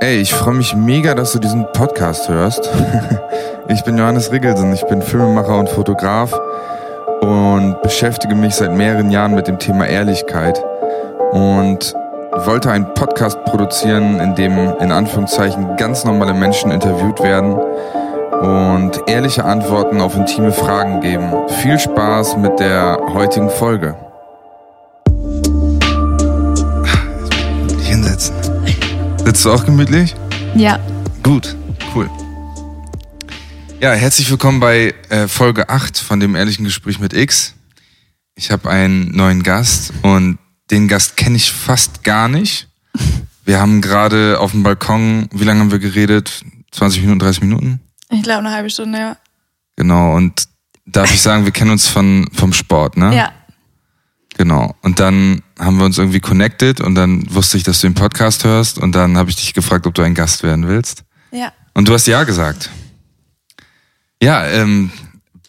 Ey, ich freue mich mega, dass du diesen Podcast hörst. ich bin Johannes Riggelsen, ich bin Filmemacher und Fotograf und beschäftige mich seit mehreren Jahren mit dem Thema Ehrlichkeit und wollte einen Podcast produzieren, in dem in Anführungszeichen ganz normale Menschen interviewt werden und ehrliche Antworten auf intime Fragen geben. Viel Spaß mit der heutigen Folge. Sitzt du auch gemütlich? Ja. Gut, cool. Ja, herzlich willkommen bei äh, Folge 8 von dem ehrlichen Gespräch mit X. Ich habe einen neuen Gast und den Gast kenne ich fast gar nicht. Wir haben gerade auf dem Balkon, wie lange haben wir geredet? 20 Minuten, 30 Minuten? Ich glaube eine halbe Stunde, ja. Genau, und darf ich sagen, wir kennen uns von, vom Sport, ne? Ja. Genau. Und dann haben wir uns irgendwie connected und dann wusste ich, dass du den Podcast hörst und dann habe ich dich gefragt, ob du ein Gast werden willst. Ja. Und du hast ja gesagt. Ja, ähm,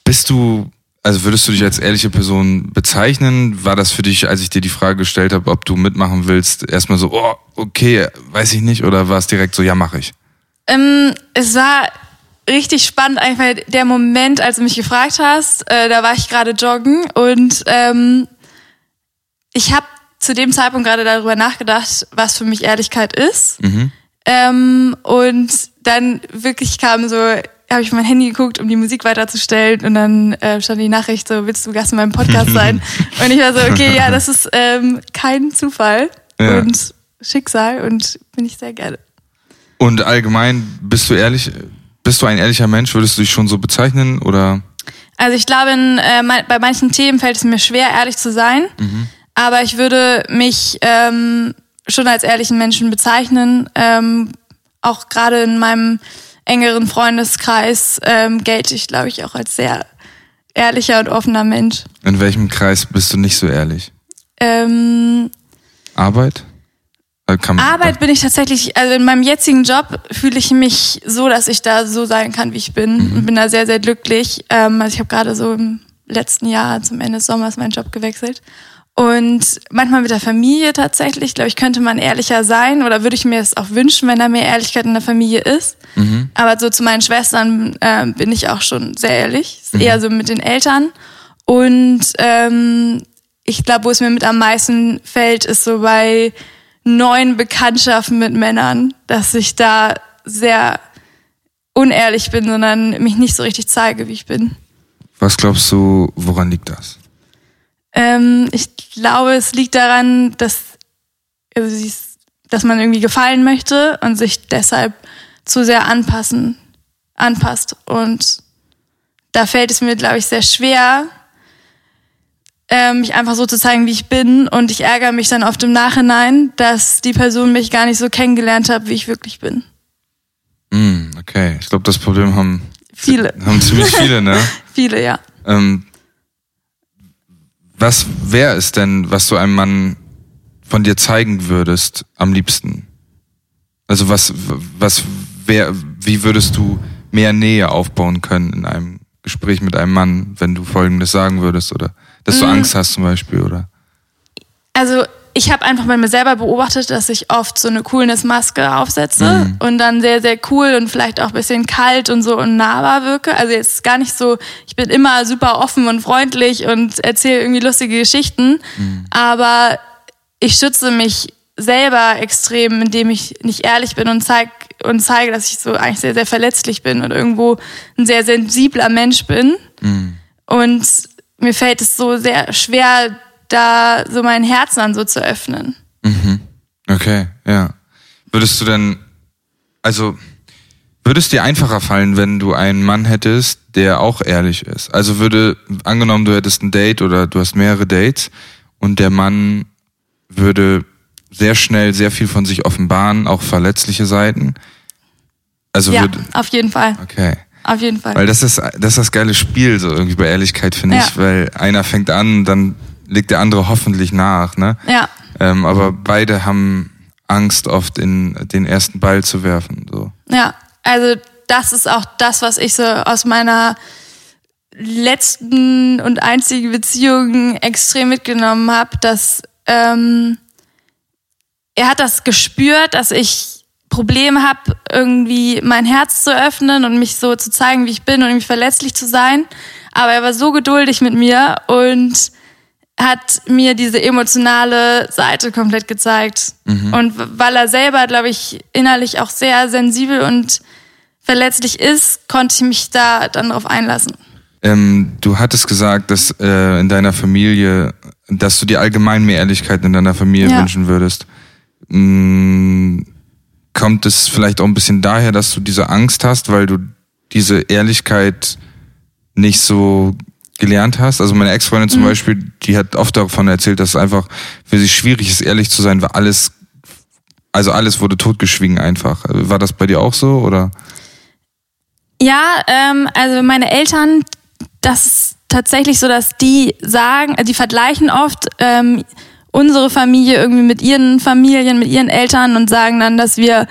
bist du, also würdest du dich als ehrliche Person bezeichnen? War das für dich, als ich dir die Frage gestellt habe, ob du mitmachen willst, erstmal so, oh, okay, weiß ich nicht, oder war es direkt so, ja, mache ich? Ähm, es war richtig spannend, einfach der Moment, als du mich gefragt hast, äh, da war ich gerade joggen und ähm, ich habe zu dem Zeitpunkt gerade darüber nachgedacht, was für mich Ehrlichkeit ist. Mhm. Ähm, und dann wirklich kam so, habe ich mein Handy geguckt, um die Musik weiterzustellen und dann äh, stand die Nachricht so, willst du Gast in meinem Podcast sein? und ich war so, okay, ja, das ist ähm, kein Zufall Ja. und Schicksal und bin ich sehr gerne. Und allgemein, bist du ehrlich, bist du ein ehrlicher Mensch? Würdest du dich schon so bezeichnen oder? Also ich glaube, in, äh, bei manchen Themen fällt es mir schwer, ehrlich zu sein. Aber ich würde mich ähm, schon als ehrlichen Menschen bezeichnen. Ähm, auch gerade in meinem engeren Freundeskreis ähm, gelte ich, glaube ich, auch als sehr ehrlicher und offener Mensch. In welchem Kreis bist du nicht so ehrlich? Ähm, Arbeit? Äh, man- Arbeit bin ich tatsächlich, also in meinem jetzigen Job fühle ich mich so, dass ich da so sein kann, wie ich bin und bin da sehr, sehr glücklich. Ähm, also ich habe gerade so im letzten Jahr zum Ende des Sommers meinen Job gewechselt. Und manchmal mit der Familie tatsächlich, glaube ich, könnte man ehrlicher sein oder würde ich mir es auch wünschen, wenn da mehr Ehrlichkeit in der Familie ist. Aber so zu meinen Schwestern ähm, bin ich auch schon sehr ehrlich. Ist Eher so mit den Eltern. Und ähm, ich glaube, wo es mir mit am meisten fällt, ist so bei neuen Bekanntschaften mit Männern, dass ich da sehr unehrlich bin, sondern mich nicht so richtig zeige, wie ich bin. Was glaubst du, woran liegt das? Ähm, ich glaube, es liegt daran, dass, also sie ist- dass man irgendwie gefallen möchte und sich deshalb zu sehr anpassen, anpasst. Und da fällt es mir, glaube ich, sehr schwer, ähm, mich einfach so zu zeigen, wie ich bin. Und ich ärgere mich dann oft im Nachhinein, dass die Person mich gar nicht so kennengelernt hat, wie ich wirklich bin. Hm, okay. Ich glaube, das Problem haben, Viele, haben ziemlich viele, ne? viele, ja. Ähm, was wäre es denn, was du einem Mann von dir zeigen würdest am liebsten? Also was, was wär, wie würdest du mehr Nähe aufbauen können in einem Gespräch mit einem Mann, wenn du Folgendes sagen würdest oder dass du Angst hast zum Beispiel oder? Also ich habe einfach bei mir selber beobachtet, dass ich oft so eine Coolness-Maske aufsetze und dann sehr, sehr cool und vielleicht auch ein bisschen kalt und so und nahbar wirke. Also jetzt gar nicht so, ich bin immer super offen und freundlich und erzähle irgendwie lustige Geschichten, aber ich schütze mich selber extrem, indem ich nicht ehrlich bin und zeig und zeige, dass ich so eigentlich sehr, sehr verletzlich bin und irgendwo ein sehr sensibler Mensch bin. Und mir fällt es so sehr schwer, da so mein Herz dann so zu öffnen. Okay, ja. Würdest du denn, also würde es dir einfacher fallen, wenn du einen Mann hättest, der auch ehrlich ist? Also würde, angenommen, du hättest ein Date oder du hast mehrere Dates und der Mann würde sehr schnell sehr viel von sich offenbaren, auch verletzliche Seiten. Also Ja, würde, auf jeden Fall. okay. Auf jeden Fall. Weil das ist, das ist das geile Spiel, so irgendwie bei Ehrlichkeit, finde Ja. ich, weil einer fängt an, dann legt der andere hoffentlich nach, ne? ja, Ähm, aber beide haben Angst, oft in den ersten Ball zu werfen. So. ja. Also das ist auch das, was ich so aus meiner letzten und einzigen Beziehung extrem mitgenommen habe, dass ähm, er hat das gespürt, dass ich Problem habe, irgendwie mein Herz zu öffnen und mich so zu zeigen, wie ich bin und irgendwie verletzlich zu sein. Aber er war so geduldig mit mir und hat mir diese emotionale Seite komplett gezeigt. Mhm. Und weil er selber, glaube ich, innerlich auch sehr sensibel und verletzlich ist, konnte ich mich da dann drauf einlassen. Ähm, du hattest gesagt, dass äh, in deiner Familie, dass du dir allgemein mehr Ehrlichkeit in deiner Familie ja. wünschen würdest. Hm, kommt es vielleicht auch ein bisschen daher, dass du diese Angst hast, weil du diese Ehrlichkeit nicht so gelernt hast. Also meine Ex-Freundin zum mhm. Beispiel, die hat oft davon erzählt, dass es einfach für sie schwierig ist, ehrlich zu sein, weil alles, also alles wurde totgeschwiegen einfach. War das bei dir auch so oder? Ja, ähm, also meine Eltern, das ist tatsächlich so, dass die sagen, die vergleichen oft ähm, unsere Familie irgendwie mit ihren Familien, mit ihren Eltern und sagen dann, dass wir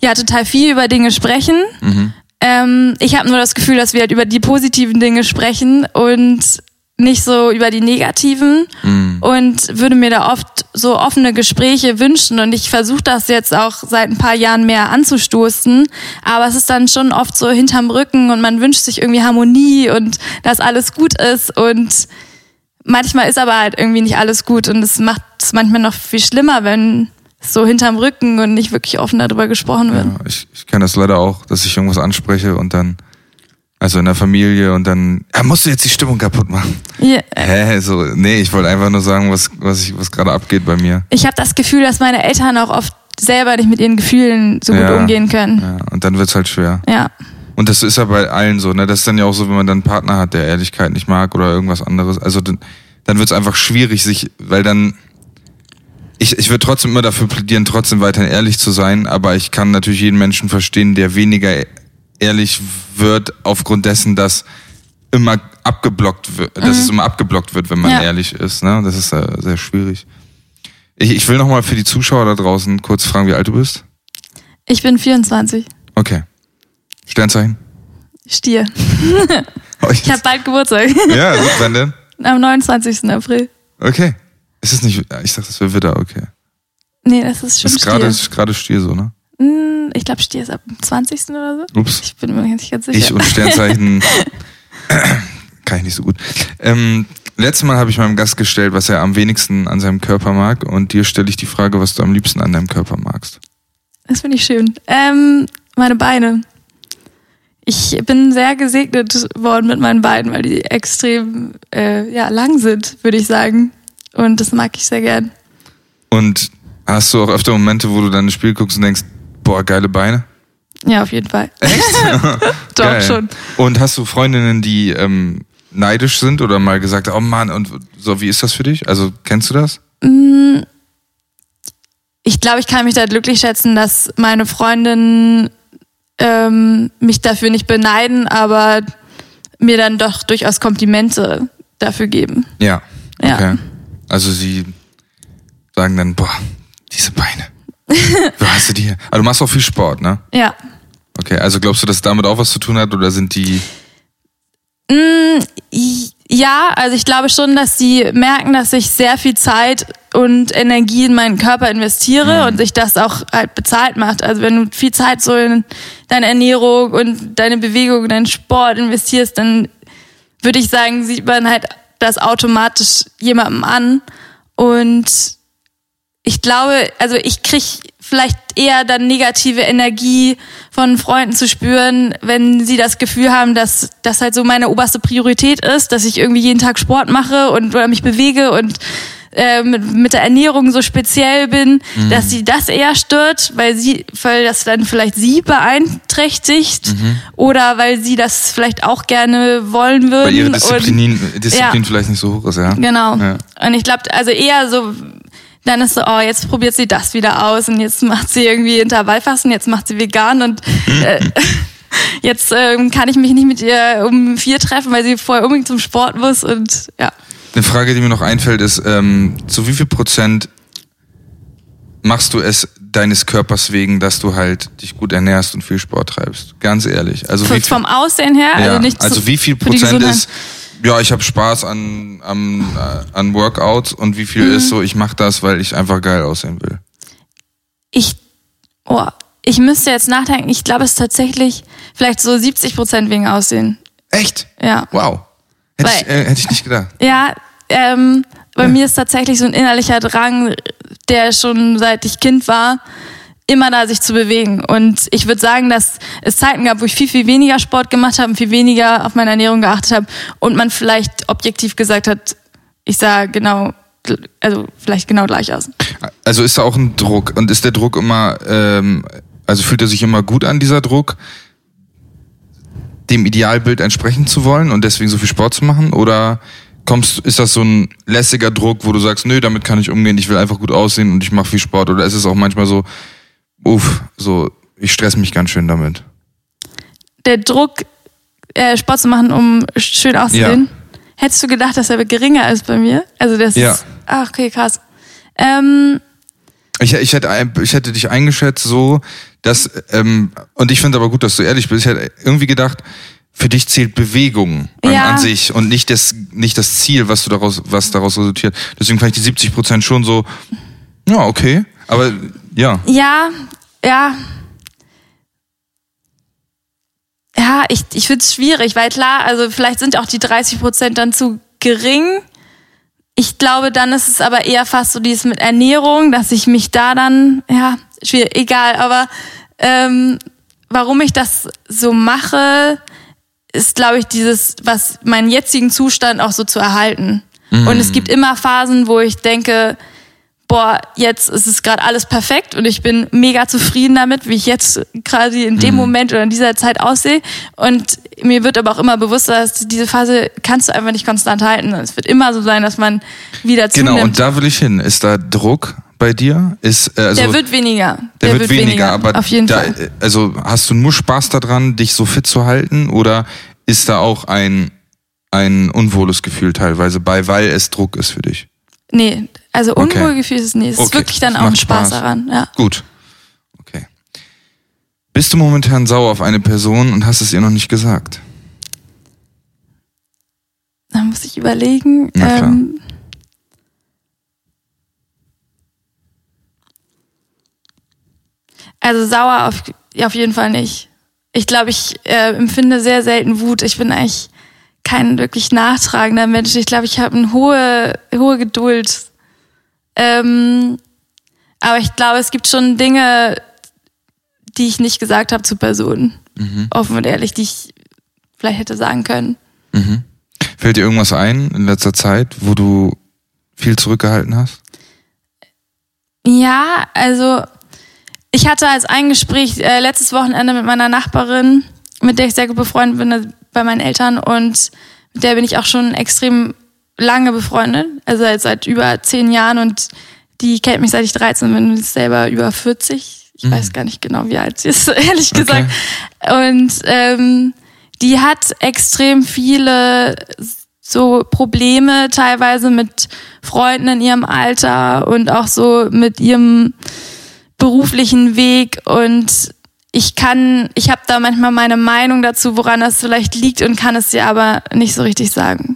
ja total viel über Dinge sprechen. Mhm. Ähm, ich habe nur das Gefühl, dass wir halt über die positiven Dinge sprechen und nicht so über die negativen. Mm. und würde mir da oft so offene Gespräche wünschen. Und ich versuche das jetzt auch seit ein paar Jahren mehr anzustoßen, aber es ist dann schon oft so hinterm Rücken und man wünscht sich irgendwie Harmonie und dass alles gut ist. Und manchmal ist aber halt irgendwie nicht alles gut. Und es macht es manchmal noch viel schlimmer, wenn so hinterm Rücken und nicht wirklich offen darüber gesprochen wird. Ja, ich, ich kenne das leider auch, dass ich irgendwas anspreche und dann, also in der Familie und dann, ja, musst du jetzt die Stimmung kaputt machen? Ja. Hä, so, nee, ich wollte einfach nur sagen, was, was, ich, was gerade abgeht bei mir. Ich habe das Gefühl, dass meine Eltern auch oft selber nicht mit ihren Gefühlen so ja, gut umgehen können. Ja, und dann wird's halt schwer. Ja. Und das ist ja bei allen so, ne? Das ist dann ja auch so, wenn man dann einen Partner hat, der Ehrlichkeit nicht mag oder irgendwas anderes. Also dann, dann wird's einfach schwierig, sich, weil dann, ich, ich würde trotzdem immer dafür plädieren, trotzdem weiterhin ehrlich zu sein, aber ich kann natürlich jeden Menschen verstehen, der weniger ehrlich wird, aufgrund dessen, dass immer abgeblockt wird, mhm. dass es immer abgeblockt wird, wenn man ja. ehrlich ist. Ne? Das ist äh, sehr schwierig. Ich, ich will nochmal für die Zuschauer da draußen kurz fragen, wie alt du bist. Ich bin 24. Okay. Sternzeichen? Stier. ich habe bald Geburtstag. Ja, wann denn? Am 29. April. Okay. Ist es nicht, ich dachte, das wäre Widder, okay. Nee, das ist schon das ist Stier. Das ist gerade Stier so, ne? Hm, ich glaube, Stier ist ab dem 20. oder so. Ups. Ich bin mir nicht ganz sicher. Ich und Sternzeichen kann ich nicht so gut. Ähm, letztes Mal habe ich meinem Gast gestellt, was er am wenigsten an seinem Körper mag. Und dir stelle ich die Frage, was du am liebsten an deinem Körper magst. Das finde ich schön. Ähm, meine Beine. Ich bin sehr gesegnet worden mit meinen Beinen, weil die extrem äh, ja, lang sind, würde ich sagen. Und das mag ich sehr gern. Und hast du auch öfter Momente, wo du dann ein Spiel guckst und denkst, boah, geile Beine? Ja, auf jeden Fall. Echt? Doch, Geil. schon. Und hast du Freundinnen, die ähm, neidisch sind oder mal gesagt, oh Mann, und so, wie ist das für dich? Also, kennst du das? Mm, ich glaube, ich kann mich da glücklich schätzen, dass meine Freundinnen ähm, mich dafür nicht beneiden, aber mir dann doch durchaus Komplimente dafür geben. Ja. Okay. Ja. Also sie sagen dann, boah, diese Beine. Wo hast du die? Aber also du machst auch viel Sport, ne? Ja. Okay, also glaubst du, dass damit auch was zu tun hat oder sind die. Mm, ja, also ich glaube schon, dass sie merken, dass ich sehr viel Zeit und Energie in meinen Körper investiere mhm. und sich das auch halt bezahlt macht. Also wenn du viel Zeit so in deine Ernährung und deine Bewegung, deinen Sport investierst, dann würde ich sagen, sieht man halt das automatisch jemandem an. Und ich glaube, also ich kriege vielleicht eher dann negative Energie von Freunden zu spüren, wenn sie das Gefühl haben, dass das halt so meine oberste Priorität ist, dass ich irgendwie jeden Tag Sport mache und oder mich bewege und äh, mit, mit der Ernährung so speziell bin, mhm. dass sie das eher stört, weil sie, weil das dann vielleicht sie beeinträchtigt mhm. oder weil sie das vielleicht auch gerne wollen würden. Weil ihre Disziplin, und, Disziplin ja. vielleicht nicht so hoch ist, ja. Genau. Ja. Und ich glaube, also eher so, dann ist so, oh, jetzt probiert sie das wieder aus und jetzt macht sie irgendwie Intervallfasten, jetzt macht sie vegan und äh, jetzt ähm, kann ich mich nicht mit ihr um vier treffen, weil sie vorher unbedingt zum Sport muss und ja. Eine Frage, die mir noch einfällt, ist, ähm, zu wie viel Prozent machst du es deines Körpers wegen, dass du halt dich gut ernährst und viel Sport treibst? Ganz ehrlich. Also wie viel, vom Aussehen her? Ja, also, nicht also wie viel Prozent ist, ja, ich habe Spaß an, an, äh, an Workouts und wie viel mhm. ist so, ich mache das, weil ich einfach geil aussehen will? Ich, oh, ich müsste jetzt nachdenken, ich glaube, es ist tatsächlich vielleicht so 70 Prozent wegen Aussehen. Echt? Ja. Wow. Hätte, Weil- ich, äh, hätte ich nicht gedacht. Ja, ähm, bei mir ist tatsächlich so ein innerlicher Drang, der schon seit ich Kind war, immer da sich zu bewegen. Und ich würde sagen, dass es Zeiten gab, wo ich viel, viel weniger Sport gemacht habe und viel weniger auf meine Ernährung geachtet habe und man vielleicht objektiv gesagt hat, ich sah genau, also vielleicht genau gleich aus. Also ist da auch ein Druck und ist der Druck immer, ähm, also fühlt er sich immer gut an, dieser Druck, dem Idealbild entsprechen zu wollen und deswegen so viel Sport zu machen? Oder kommst, ist das so ein lässiger Druck, wo du sagst, nö, damit kann ich umgehen, ich will einfach gut aussehen und ich mache viel Sport? Oder ist es auch manchmal so, uff, so, ich stress mich ganz schön damit? Der Druck, äh, Sport zu machen, um schön auszusehen, hättest du gedacht, dass er geringer ist bei mir? Also das Ja. ist, ach, okay, krass. Ähm, Ich, ich, hätte, ich hätte dich eingeschätzt so, dass, ähm, und ich finde aber gut, dass du ehrlich bist, ich hätte irgendwie gedacht, für dich zählt Bewegung an, Ja. an sich und nicht das, nicht das Ziel, was du daraus, was daraus resultiert. Deswegen fand ich die 70 Prozent schon so, ja, okay, aber ja. Ja, ja. Ja, ich, ich finde es schwierig, weil klar, also vielleicht sind auch die 30 Prozent dann zu gering. Ich glaube, dann ist es aber eher fast so dieses mit Ernährung, dass ich mich da dann, ja, schwierig, egal, aber ähm, warum ich das so mache, ist, glaube ich, dieses, was meinen jetzigen Zustand auch so zu erhalten. Und es gibt immer Phasen, wo ich denke, boah, jetzt ist es gerade alles perfekt und ich bin mega zufrieden damit, wie ich jetzt quasi in dem Moment oder in dieser Zeit aussehe. Und mir wird aber auch immer bewusst, dass diese Phase kannst du einfach nicht konstant halten. Es wird immer so sein, dass man wieder Genau, zunimmt. und da will ich hin. Ist da Druck bei dir? Ist, äh, also, der wird weniger. der wird weniger, aber auf jeden da, Fall. äh, also hast du nur Spaß daran, dich so fit zu halten oder ist da auch ein, ein unwohles Gefühl teilweise bei, weil es Druck ist für dich? Nee, also Okay. Unwohlgefühl ist es nie. Es ist Okay, wirklich dann auch ein Spaß, Spaß. daran. Ja. Gut. Okay. Bist du momentan sauer auf eine Person und hast es ihr noch nicht gesagt? Da muss ich überlegen. Na klar. Ähm, also sauer auf, ja, auf jeden Fall nicht. Ich glaube, ich äh, empfinde sehr selten Wut. Ich bin eigentlich kein wirklich nachtragender Mensch. Ich glaube, ich habe eine hohe, hohe Geduld. Ähm, aber ich glaube, es gibt schon Dinge, die ich nicht gesagt habe zu Personen. Offen und ehrlich, die ich vielleicht hätte sagen können. Fällt dir irgendwas ein in letzter Zeit, wo du viel zurückgehalten hast? Ja, also ich hatte als ein Gespräch äh, letztes Wochenende mit meiner Nachbarin, mit der ich sehr gut befreundet bin, also bei meinen Eltern und mit der bin ich auch schon extrem lange befreundet, also seit, über zehn Jahren und die kennt mich seit ich 13 bin und ist selber über 40. Ich weiß gar nicht genau, wie alt sie ist, ehrlich gesagt. Und ähm, die hat extrem viele so Probleme teilweise mit Freunden in ihrem Alter und auch so mit ihrem beruflichen Weg und ich kann, ich habe da manchmal meine Meinung dazu, woran das vielleicht liegt und kann es dir aber nicht so richtig sagen.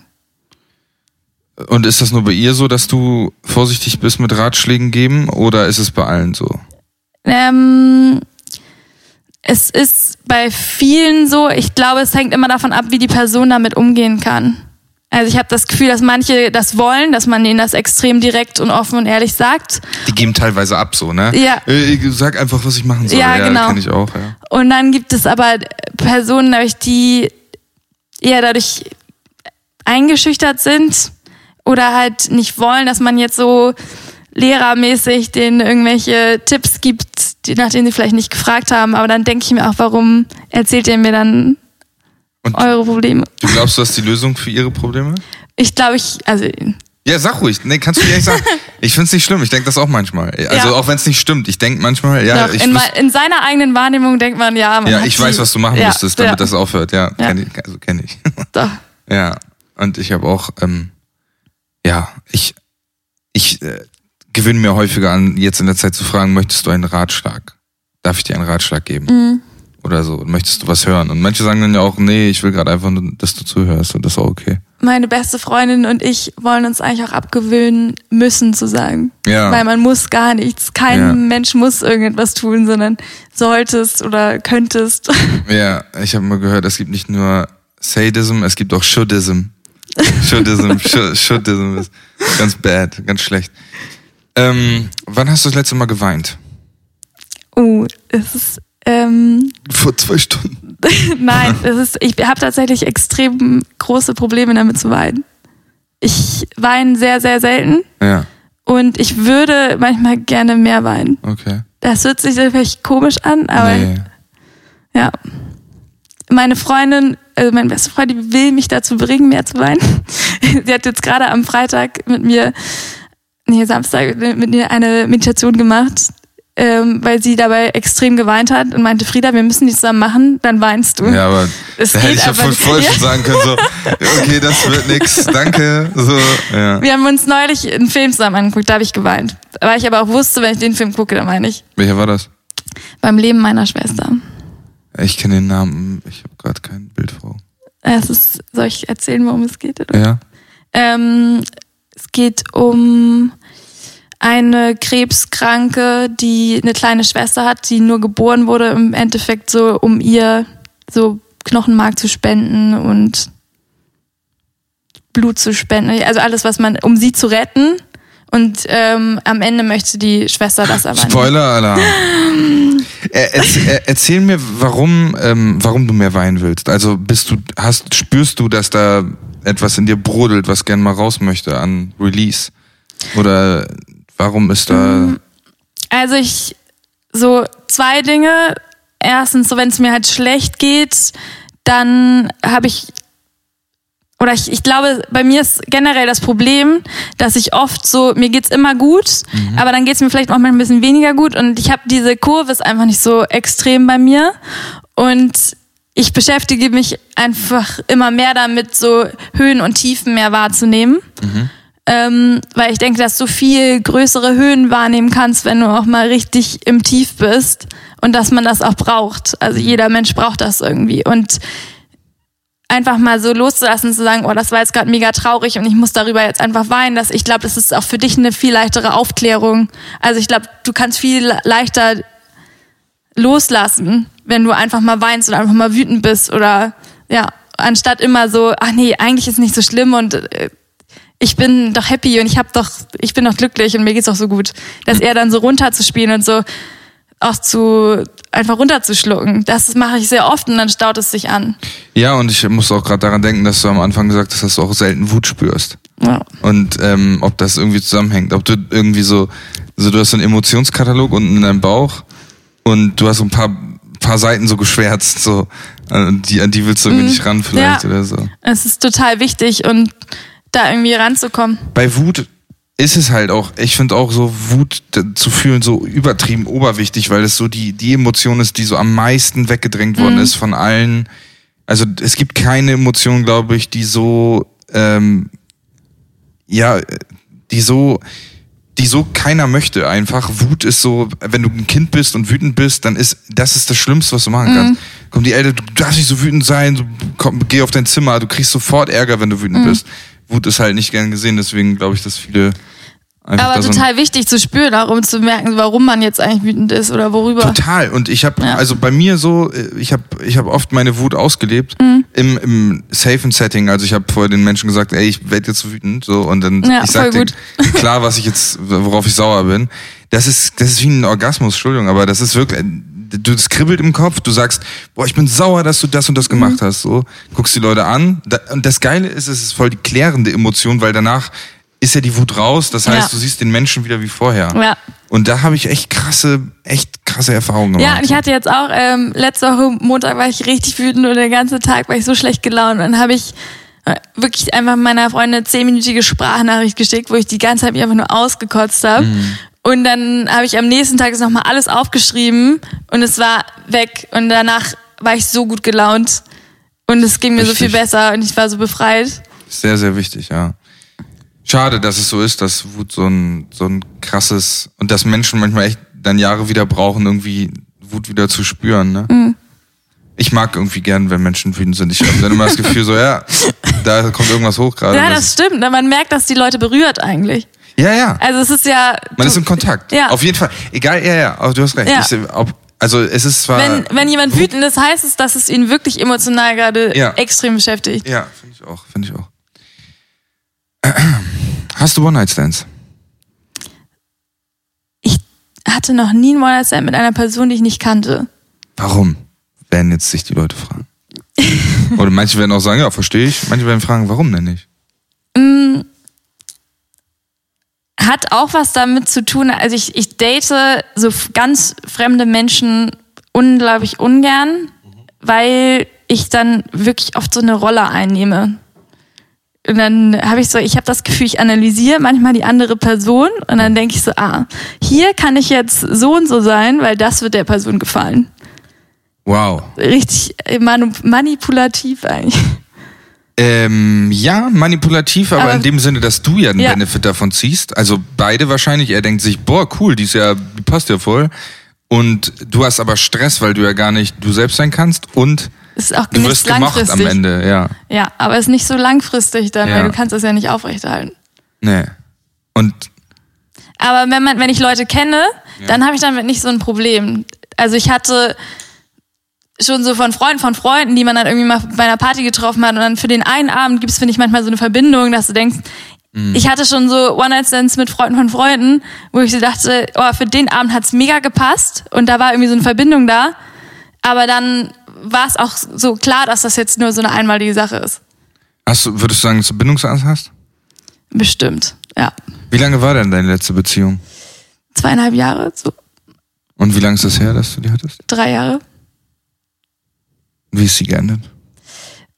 Und ist das nur bei ihr so, dass du vorsichtig bist mit Ratschlägen geben oder ist es bei allen so? Ähm, es ist bei vielen so, ich glaube, es hängt immer davon ab, wie die Person damit umgehen kann. Also ich habe das Gefühl, dass manche das wollen, dass man ihnen das extrem direkt und offen und ehrlich sagt. Die geben teilweise ab so, ne? Ja. Äh, ich sag einfach, was ich machen soll. Ja, genau. Kenn ich auch, ja. Und dann gibt es aber Personen, die eher dadurch eingeschüchtert sind oder halt nicht wollen, dass man jetzt so lehrermäßig denen irgendwelche Tipps gibt, die, nach denen sie vielleicht nicht gefragt haben. Aber dann denke ich mir auch, warum erzählt ihr mir dann Und eure Probleme? du glaubst, du hast die Lösung für ihre Probleme? Ich glaube, ich, also Ja, sag ruhig. Nee, kannst du ehrlich sagen. Ich find's nicht schlimm. Ich denk das auch manchmal. Also Ja. auch wenn es nicht stimmt. Ich denk manchmal, ja, doch, ich, in, in seiner eigenen Wahrnehmung denkt man, ja, man ja, ich weiß, was du machen ja, müsstest, damit ja, das aufhört. Ja, kenn ich. Also kenn ich. Doch. ja. Und ich habe auch, ähm, ja, ich, ich äh, gewöhne mir häufiger an, jetzt in der Zeit zu fragen, möchtest du einen Ratschlag? Darf ich dir einen Ratschlag geben? Mhm. Oder so. Möchtest du was hören? Und manche sagen dann ja auch, nee, ich will gerade einfach nur, dass du zuhörst und das ist auch okay. meine beste Freundin und ich wollen uns eigentlich auch abgewöhnen müssen zu sagen. Ja. Weil man muss gar nichts. Kein Ja. Mensch muss irgendetwas tun, sondern solltest oder könntest. Ja, ich habe mal gehört, es gibt nicht nur Sadism, es gibt auch Shoulddism. Shou- Shoulddism ist ganz bad, ganz schlecht. Ähm, wann hast du das letzte Mal geweint? Oh, es ist ähm, Vor zwei Stunden. Nein, es ist, ich habe tatsächlich extrem große Probleme damit zu weinen. Ich weine sehr, sehr selten Ja, und ich würde manchmal gerne mehr weinen. okay. Das hört sich vielleicht komisch an, aber Nee. ja. Meine Freundin, also meine beste Freundin will mich dazu bringen, mehr zu weinen. Sie hat jetzt gerade am Freitag mit mir, nee, Samstag mit mir eine Meditation gemacht, ähm, weil sie dabei extrem geweint hat und meinte, Frieda, wir müssen die zusammen machen, dann weinst du. Ja, aber Es da hätte ich ja von vorher schon sagen können, so, okay, das wird nix, danke. So, ja. Wir haben uns neulich einen Film zusammen angeguckt, da habe ich geweint. Weil ich aber auch wusste, wenn ich den Film gucke, dann meine ich. Welcher war das? Beim Leben meiner Schwester. Ich kenne den Namen, ich habe gerade kein Bild vor. Augen. Es ist, soll ich erzählen, worum es geht? Oder? Ja? Ähm, es geht um eine Krebskranke, die eine kleine Schwester hat, die nur geboren wurde, im Endeffekt so, um ihr so Knochenmark zu spenden und Blut zu spenden. Also alles, was man, um sie zu retten. Und ähm, am Ende möchte die Schwester das aber nicht. Spoiler-Alarm. Er, erz- er, erzähl mir, warum, ähm, warum du mehr weinen willst. Also bist du, hast, spürst du, dass da etwas in dir brodelt, was gern mal raus möchte an Release? Oder warum ist da. Also ich, so zwei Dinge. Erstens, so wenn es mir halt schlecht geht, dann habe ich, oder ich, ich glaube, bei mir ist generell das Problem, dass ich oft so, mir geht's immer gut, aber dann geht's mir vielleicht auch mal ein bisschen weniger gut. Und ich habe diese Kurve ist einfach nicht so extrem bei mir. Und ich beschäftige mich einfach immer mehr damit, so Höhen und Tiefen mehr wahrzunehmen. Ähm, weil ich denke, dass du viel größere Höhen wahrnehmen kannst, wenn du auch mal richtig im Tief bist und dass man das auch braucht. Also jeder Mensch braucht das irgendwie. Und einfach mal so loszulassen, zu sagen, oh, das war jetzt gerade mega traurig und ich muss darüber jetzt einfach weinen, dass ich glaube, das ist auch für dich eine viel leichtere Aufklärung. Also ich glaube, du kannst viel le- leichter loslassen, wenn du einfach mal weinst oder einfach mal wütend bist oder ja, anstatt immer so, ach nee, eigentlich ist nicht so schlimm und äh, ich bin doch happy und ich hab doch, ich bin doch glücklich und mir geht's doch so gut. Das eher dann so runterzuspielen und so auch zu einfach runterzuschlucken. Das mache ich sehr oft und dann staut es sich an. Ja, und ich muss auch gerade daran denken, dass du am Anfang gesagt hast, dass du auch selten Wut spürst. Ja. Und ähm, ob das irgendwie zusammenhängt. Ob du irgendwie so, so du hast so einen Emotionskatalog unten in deinem Bauch und du hast so ein paar, paar Seiten so geschwärzt, so, äh, die, an die willst du irgendwie nicht ran vielleicht. Ja. oder so. Es ist total wichtig und da irgendwie ranzukommen. Bei Wut ist es halt auch, ich finde auch so Wut zu fühlen so übertrieben oberwichtig, weil es so die, die Emotion ist, die so am meisten weggedrängt worden ist von allen. Also es gibt keine Emotion, glaube ich, die so, ähm, ja, die so, die so keiner möchte einfach. Wut ist so, wenn du ein Kind bist und wütend bist, dann ist, das ist das Schlimmste, was du machen kannst. Kommen die Eltern, du darfst nicht so wütend sein, komm, geh auf dein Zimmer, du kriegst sofort Ärger, wenn du wütend bist. Wut ist halt nicht gern gesehen, deswegen glaube ich, dass viele einfach Aber da so total wichtig zu spüren, auch um zu merken, warum man jetzt eigentlich wütend ist oder worüber. Total. Und ich habe, Ja. also bei mir so, äh, ich habe ich hab oft meine Wut ausgelebt Mhm. im, im safen Setting. Also ich habe vorher den Menschen gesagt, ey, ich werde jetzt wütend. So, und dann Ja, ich sag denen klar, was ich jetzt, worauf ich sauer bin. Das ist, das ist wie ein Orgasmus, Entschuldigung, aber das ist wirklich. Du, das kribbelt im Kopf, du sagst, boah, ich bin sauer, dass du das und das gemacht Mhm. hast. So, guckst die Leute an. Da, und das Geile ist, es ist voll die klärende Emotion, weil danach ist ja die Wut raus. Das heißt, Ja. du siehst den Menschen wieder wie vorher. Ja. Und da habe ich echt krasse, echt krasse Erfahrungen gemacht. Ja, und ich hatte jetzt auch, ähm, letzte Woche Montag war ich richtig wütend und den ganzen Tag war ich so schlecht gelaunt. Und dann habe ich äh, wirklich einfach meiner Freundin eine zehnminütige Sprachnachricht geschickt, wo ich die ganze Zeit mich einfach nur ausgekotzt habe. Und dann habe ich am nächsten Tag nochmal alles aufgeschrieben und es war weg. Und danach war ich so gut gelaunt. Und es ging mir so Richtig. viel besser und ich war so befreit. Sehr, sehr wichtig, ja. Schade, dass es so ist, dass Wut so ein, so ein krasses und dass Menschen manchmal echt dann Jahre wieder brauchen, irgendwie Wut wieder zu spüren. Ne? Ich mag irgendwie gern, wenn Menschen wütend sind. Ich habe dann immer das Gefühl so, ja, da kommt irgendwas hoch gerade. Ja, das stimmt. Man merkt, dass die Leute berührt eigentlich. Ja, ja. Also es ist ja. Man ist in Kontakt. Ja. Auf jeden Fall. Egal, ja, ja, aber du hast recht. Ja. Ich, ob, also es ist zwar. Wenn, wenn jemand wütend ist, heißt es, dass es ihn wirklich emotional gerade Ja. extrem beschäftigt. ja, finde ich auch, finde ich auch. Hast du One-Night-Stands? Ich hatte noch nie einen One-Night-Stand mit einer Person, die ich nicht kannte. Warum? Werden jetzt sich die Leute fragen. Oder manche werden auch sagen, ja, verstehe ich. Manche werden fragen, warum denn nicht? Mm, Hat auch was damit zu tun, also ich, ich date so ganz fremde Menschen unglaublich ungern, weil ich dann wirklich oft so eine Rolle einnehme. Und dann habe ich so, ich habe das Gefühl, ich analysiere manchmal die andere Person und dann denke ich so, ah, hier kann ich jetzt so und so sein, weil das wird der Person gefallen. Wow. Richtig äh, manipulativ eigentlich. Ähm, ja, manipulativ, aber, Aber- in dem Sinne, dass du ja einen Ja. Benefit davon ziehst. Also beide wahrscheinlich. Er denkt sich, boah, cool, die ist ja, die passt ja voll. Und du hast aber Stress, weil du ja gar nicht du selbst sein kannst und Ist auch du wirst langfristig. am Ende, ja. Ja, aber ist nicht so langfristig dann, Ja. weil du kannst das ja nicht aufrechterhalten. Nee. Und Aber wenn man, wenn ich Leute kenne, dann habe ich damit nicht so ein Problem. Also ich hatte schon so von Freunden von Freunden, die man dann irgendwie mal bei einer Party getroffen hat und dann für den einen Abend gibt es, finde ich, manchmal so eine Verbindung, dass du denkst, ich hatte schon so One-Night-Stands mit Freunden von Freunden, wo ich so dachte, oh, für den Abend hat's mega gepasst und da war irgendwie so eine Verbindung da. Aber dann war es auch so klar, dass das jetzt nur so eine einmalige Sache ist. hast du, würdest du sagen, dass du Bindungsangst hast? Bestimmt, ja. Wie lange war denn deine letzte Beziehung? Zweieinhalb Jahre, so Und wie lange ist das her, dass du die hattest? drei Jahre. Wie ist sie geendet?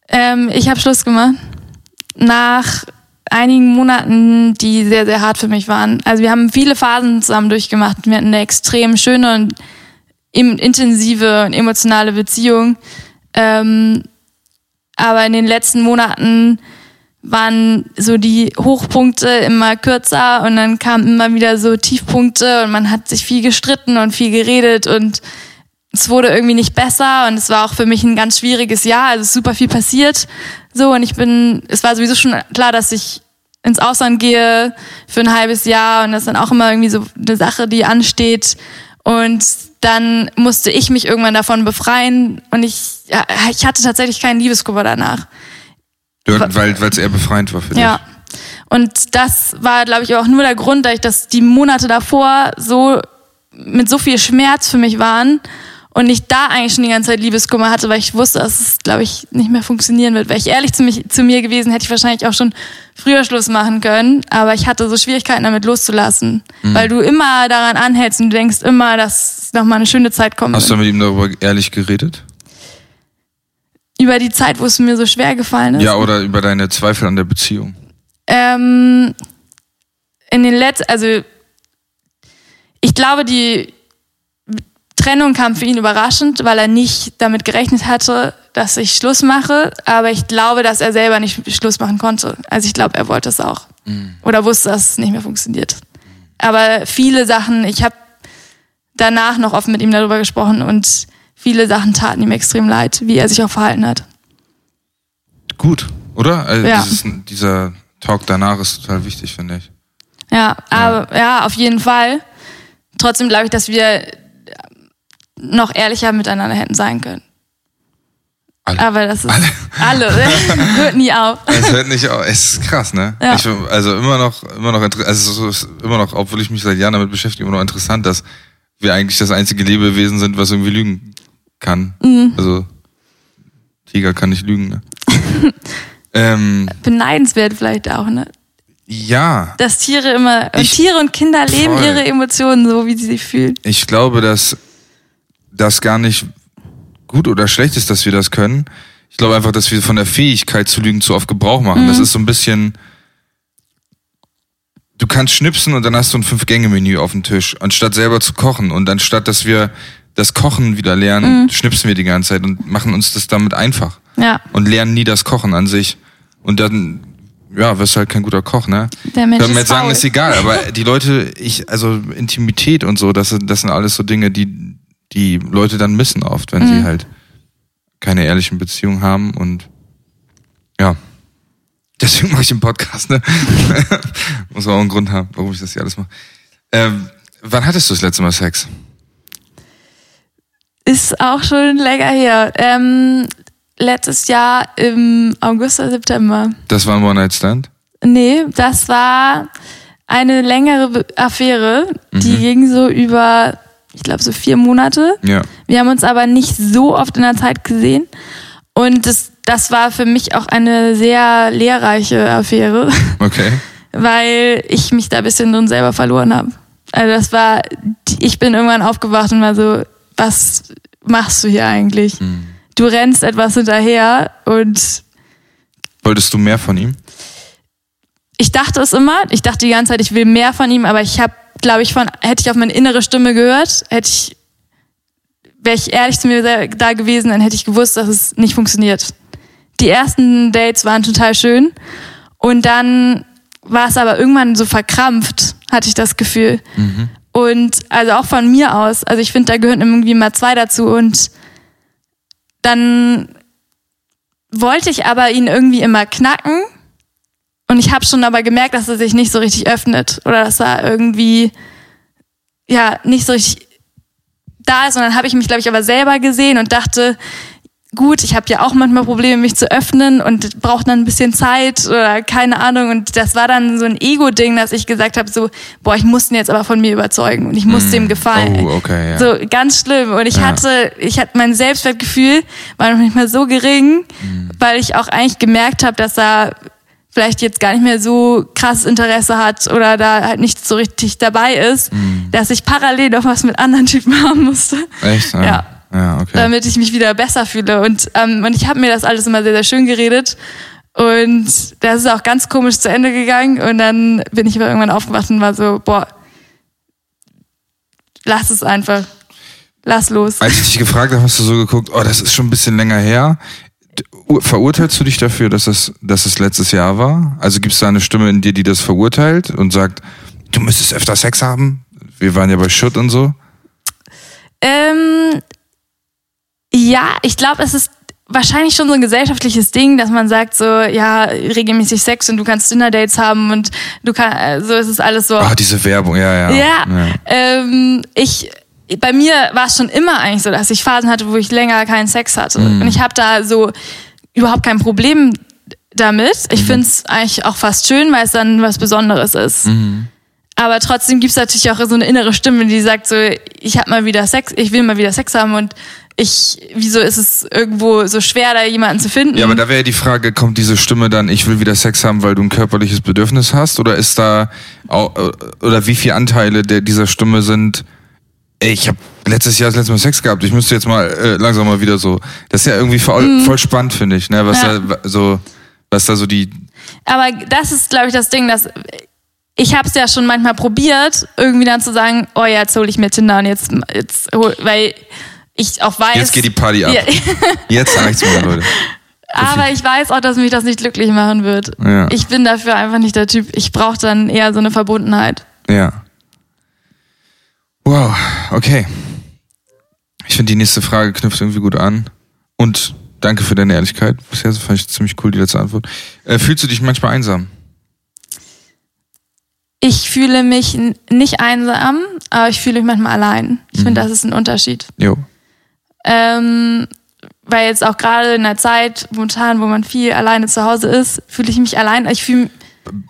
Ähm, ich habe Schluss gemacht. Nach einigen Monaten, die sehr, sehr hart für mich waren. Also wir haben viele Phasen zusammen durchgemacht. Wir hatten eine extrem schöne und intensive und emotionale Beziehung. Ähm, aber in den letzten Monaten waren so die Hochpunkte immer kürzer und dann kamen immer wieder so Tiefpunkte und man hat sich viel gestritten und viel geredet und es wurde irgendwie nicht besser und es war auch für mich ein ganz schwieriges Jahr, also es ist super viel passiert. So und ich bin, es war sowieso schon klar, dass ich ins Ausland gehe für ein halbes Jahr und das ist dann auch immer irgendwie so eine Sache, die ansteht und dann musste ich mich irgendwann davon befreien und ich, ja, ich hatte tatsächlich keinen Liebeskummer danach. Du, weil es eher befreiend war für dich. Ja. Und das war, glaube ich, auch nur der Grund, dass ich das die Monate davor so mit so viel Schmerz für mich waren und ich da eigentlich schon die ganze Zeit Liebeskummer hatte, weil ich wusste, dass es, glaube ich, nicht mehr funktionieren wird. Wäre ich ehrlich zu, mich, zu mir gewesen, hätte ich wahrscheinlich auch schon früher Schluss machen können. Aber ich hatte so Schwierigkeiten damit loszulassen, Mhm. weil du immer daran anhältst und du denkst immer, dass nochmal eine schöne Zeit kommt. Hast du mit ihm darüber ehrlich geredet? Über die Zeit, wo es mir so schwer gefallen ist. Ja, oder über deine Zweifel an der Beziehung? Ähm, in den letzten, also ich glaube, die Trennung kam für ihn überraschend, weil er nicht damit gerechnet hatte, dass ich Schluss mache. Aber ich glaube, dass er selber nicht Schluss machen konnte. Also ich glaube, er wollte es auch. Oder wusste, dass es nicht mehr funktioniert. Aber viele Sachen, ich habe danach noch offen mit ihm darüber gesprochen und viele Sachen taten ihm extrem leid, wie er sich auch verhalten hat. Gut, oder? Also Ja. dieses, dieser Talk danach ist total wichtig, finde ich. Ja, aber ja, auf jeden Fall. Trotzdem glaube ich, dass wir noch ehrlicher miteinander hätten sein können. Alle. Aber das ist alle. Hört nie auf. Es hört nicht auf. Es ist krass, ne? Ja. Ich, also immer noch, immer noch, also es ist immer noch, obwohl ich mich seit Jahren damit beschäftige, immer noch interessant, dass wir eigentlich das einzige Lebewesen sind, was irgendwie lügen kann. Mhm. Also Tiger kann nicht lügen, ne? ähm, Beneidenswert vielleicht auch, ne? ja, Dass Tiere immer, und Ich- Tiere und Kinder leben Voll. ihre Emotionen so, wie sie sich fühlen. ich glaube, dass das gar nicht gut oder schlecht ist, dass wir das können. Ich glaube einfach, dass wir von der Fähigkeit zu lügen zu oft Gebrauch machen. Mhm. Das ist so ein bisschen, du kannst schnipsen und dann hast du ein Fünf-Gänge-Menü auf dem Tisch, anstatt selber zu kochen. Und anstatt, dass wir das Kochen wieder lernen, Mhm. schnipsen wir die ganze Zeit und machen uns das damit einfach. Ja, Und lernen nie das Kochen an sich. Und dann, ja, wirst du halt kein guter Koch, ne? der Mensch Können wir jetzt sagen, faul. ist egal, aber die Leute, ich, also Intimität und so, das, sind- das sind alles so Dinge, die die Leute dann missen oft, wenn Mhm. sie halt keine ehrlichen Beziehungen haben und ja. Deswegen mache ich den Podcast, ne? Muss auch einen Grund haben, warum ich das hier alles mache. Ähm, wann hattest du das letzte Mal Sex? Ist auch schon länger her. Ähm, letztes Jahr im August oder September. Das war ein One-Night-Stand? Nee, das war eine längere Affäre, die Mhm. ging so über, ich glaube, so vier Monate. Ja. Wir haben uns aber nicht so oft in der Zeit gesehen. Und das, das war für mich auch eine sehr lehrreiche Affäre, Okay. weil ich mich da ein bisschen drin selber verloren habe. Also das war, ich bin irgendwann aufgewacht und war so, was machst du hier eigentlich? Du rennst etwas hinterher und Wolltest du mehr von ihm? ich dachte es immer, ich dachte die ganze Zeit, ich will mehr von ihm, aber ich habe, glaube ich, von, hätte ich auf meine innere Stimme gehört, hätte ich, wäre ich ehrlich zu mir da gewesen, dann hätte ich gewusst, dass es nicht funktioniert. Die ersten Dates waren total schön und dann war es aber irgendwann so verkrampft, hatte ich das Gefühl. Und also auch von mir aus, also ich finde, da gehören irgendwie mal zwei dazu und dann wollte ich aber ihn irgendwie immer knacken und ich habe schon aber gemerkt, dass er sich nicht so richtig öffnet oder dass er irgendwie ja nicht so richtig da ist. Und dann habe ich mich, glaube ich, aber selber gesehen und dachte, gut, ich habe ja auch manchmal Probleme, mich zu öffnen und braucht dann ein bisschen Zeit oder keine Ahnung. Und das war dann so ein Ego-Ding, dass ich gesagt habe, so, boah, ich muss ihn jetzt aber von mir überzeugen und ich muss dem gefallen. Oh, okay, ja. So ganz schlimm. Und ich Ja. hatte, ich hatte mein Selbstwertgefühl war noch nicht mehr so gering, Mhm. weil ich auch eigentlich gemerkt habe, dass er vielleicht jetzt gar nicht mehr so krasses Interesse hat oder da halt nicht so richtig dabei ist, Mhm. dass ich parallel noch was mit anderen Typen haben musste, Echt? Ja. Ja. Ja, okay. damit ich mich wieder besser fühle. Und, ähm, und ich habe mir das alles immer sehr, sehr schön geredet. Und das ist auch ganz komisch zu Ende gegangen. Und dann bin ich aber irgendwann aufgewacht und war so, boah, lass es einfach. Lass los. Als ich dich gefragt habe, hast du so geguckt, oh, das ist schon ein bisschen länger her. Verurteilst du dich dafür, dass es, dass es letztes Jahr war? Also gibt es da eine Stimme in dir, die das verurteilt und sagt, du müsstest öfter Sex haben? Wir waren ja bei Schutt und so. Ähm, ja, ich glaube, es ist wahrscheinlich schon so ein gesellschaftliches Ding, dass man sagt so, ja, regelmäßig Sex und du kannst Dinner-Dates haben und du kannst, so ist es alles so. Ah, diese Werbung, ja, ja. Ja, Ähm, ich, bei mir war es schon immer eigentlich so, dass ich Phasen hatte, wo ich länger keinen Sex hatte. Mhm. Und ich habe da so überhaupt kein Problem damit. Mhm. Ich finde es eigentlich auch fast schön, weil es dann was Besonderes ist. Mhm. Aber trotzdem gibt es natürlich auch so eine innere Stimme, die sagt so, ich habe mal wieder Sex, ich will mal wieder Sex haben und ich, wieso ist es irgendwo so schwer, da jemanden zu finden? Ja, aber da wäre die Frage, kommt diese Stimme dann, ich will wieder Sex haben, weil du ein körperliches Bedürfnis hast? Oder ist da, au- oder wie viele Anteile der, dieser Stimme sind, ey, ich habe letztes Jahr das letzte Mal Sex gehabt, ich müsste jetzt mal äh, langsam mal wieder so. Das ist ja irgendwie voll, voll spannend, finde ich, ne? Was Ja. da so, was da so die, Aber das ist, glaube ich, das Ding, dass ich habe es ja schon manchmal probiert, irgendwie dann zu sagen, oh ja, jetzt hole ich mir Tinder und jetzt, jetzt hol, weil ich auch weiß. jetzt geht die Party ab. Ja, Jetzt reicht's mir, Leute. aber ich weiß auch, dass mich das nicht glücklich machen wird. Ja. Ich bin dafür einfach nicht der Typ. Ich brauche dann eher so eine Verbundenheit. Ja. Wow, okay. Ich finde, die nächste Frage knüpft irgendwie gut an. Und danke für deine Ehrlichkeit. Bisher fand ich ziemlich cool, die letzte Antwort. Äh, fühlst du dich manchmal einsam? Ich fühle mich nicht einsam, aber ich fühle mich manchmal allein. Ich finde, das ist ein Unterschied. Jo. Ähm, weil jetzt auch gerade in der Zeit momentan, wo man viel alleine zu Hause ist, fühle ich mich allein. Ich fühle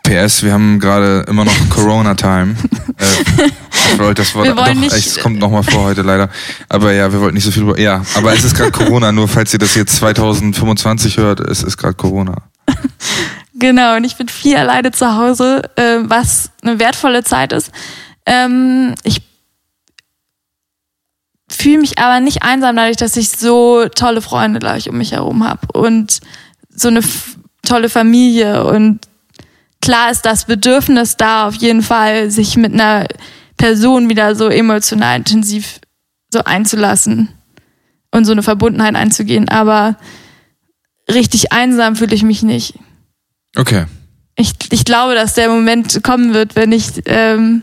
PS, wir haben gerade immer noch Corona-Time. äh, ich wollte das Wort, Wir wollen doch, nicht- es kommt nochmal vor heute leider. Aber ja, wir wollten nicht so viel über, ja, aber es ist gerade Corona, nur falls ihr das jetzt 2025 hört, es ist gerade Corona. Genau, und ich bin viel alleine zu Hause, äh, was eine wertvolle Zeit ist. Ähm, ich fühle mich aber nicht einsam dadurch, dass ich so tolle Freunde, glaube ich, um mich herum habe und so eine tolle Familie. Und klar ist das Bedürfnis da auf jeden Fall, sich mit einer Person wieder so emotional intensiv so einzulassen und so eine Verbundenheit einzugehen. Aber richtig einsam fühle ich mich nicht Okay. ich, ich glaube, dass der Moment kommen wird, wenn ich, ähm,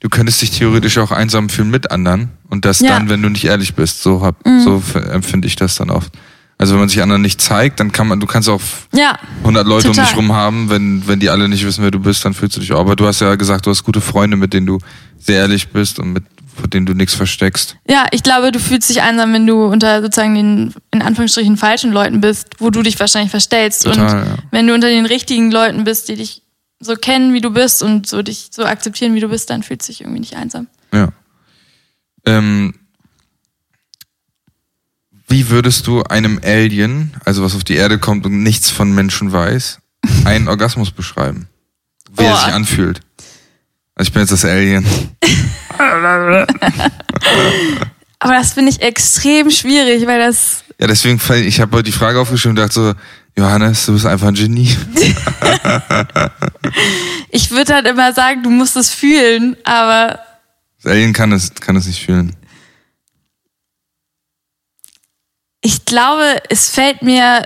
Du könntest dich theoretisch auch einsam fühlen mit anderen und das Ja. dann, wenn du nicht ehrlich bist. So hab, Mhm. so empfinde ich das dann oft. Also wenn man sich anderen nicht zeigt, dann kann man, du kannst auch Ja, 100 Leute Total. um dich rum haben, wenn, wenn die alle nicht wissen, wer du bist, dann fühlst du dich auch. Aber du hast ja gesagt, du hast gute Freunde, mit denen du sehr ehrlich bist und mit vor denen du nichts versteckst. ja, ich glaube, du fühlst dich einsam, wenn du unter sozusagen den in Anführungsstrichen falschen Leuten bist, wo du dich wahrscheinlich verstellst. Total, und ja. wenn du unter den richtigen Leuten bist, die dich so kennen, wie du bist und so dich so akzeptieren, wie du bist, dann fühlst du dich irgendwie nicht einsam. Ja. Ähm, wie würdest du einem Alien, also was auf die Erde kommt und nichts von Menschen weiß, einen Orgasmus beschreiben? Wie er Boah. sich anfühlt. Also ich bin jetzt das Alien. Aber das finde ich extrem schwierig, weil das Ja, deswegen, ich habe heute die Frage aufgeschrieben und dachte so, Johannes, du bist einfach ein Genie. ich würde halt immer sagen, du musst es fühlen, aber Das Alien kann es, kann es nicht fühlen. Ich glaube, es fällt mir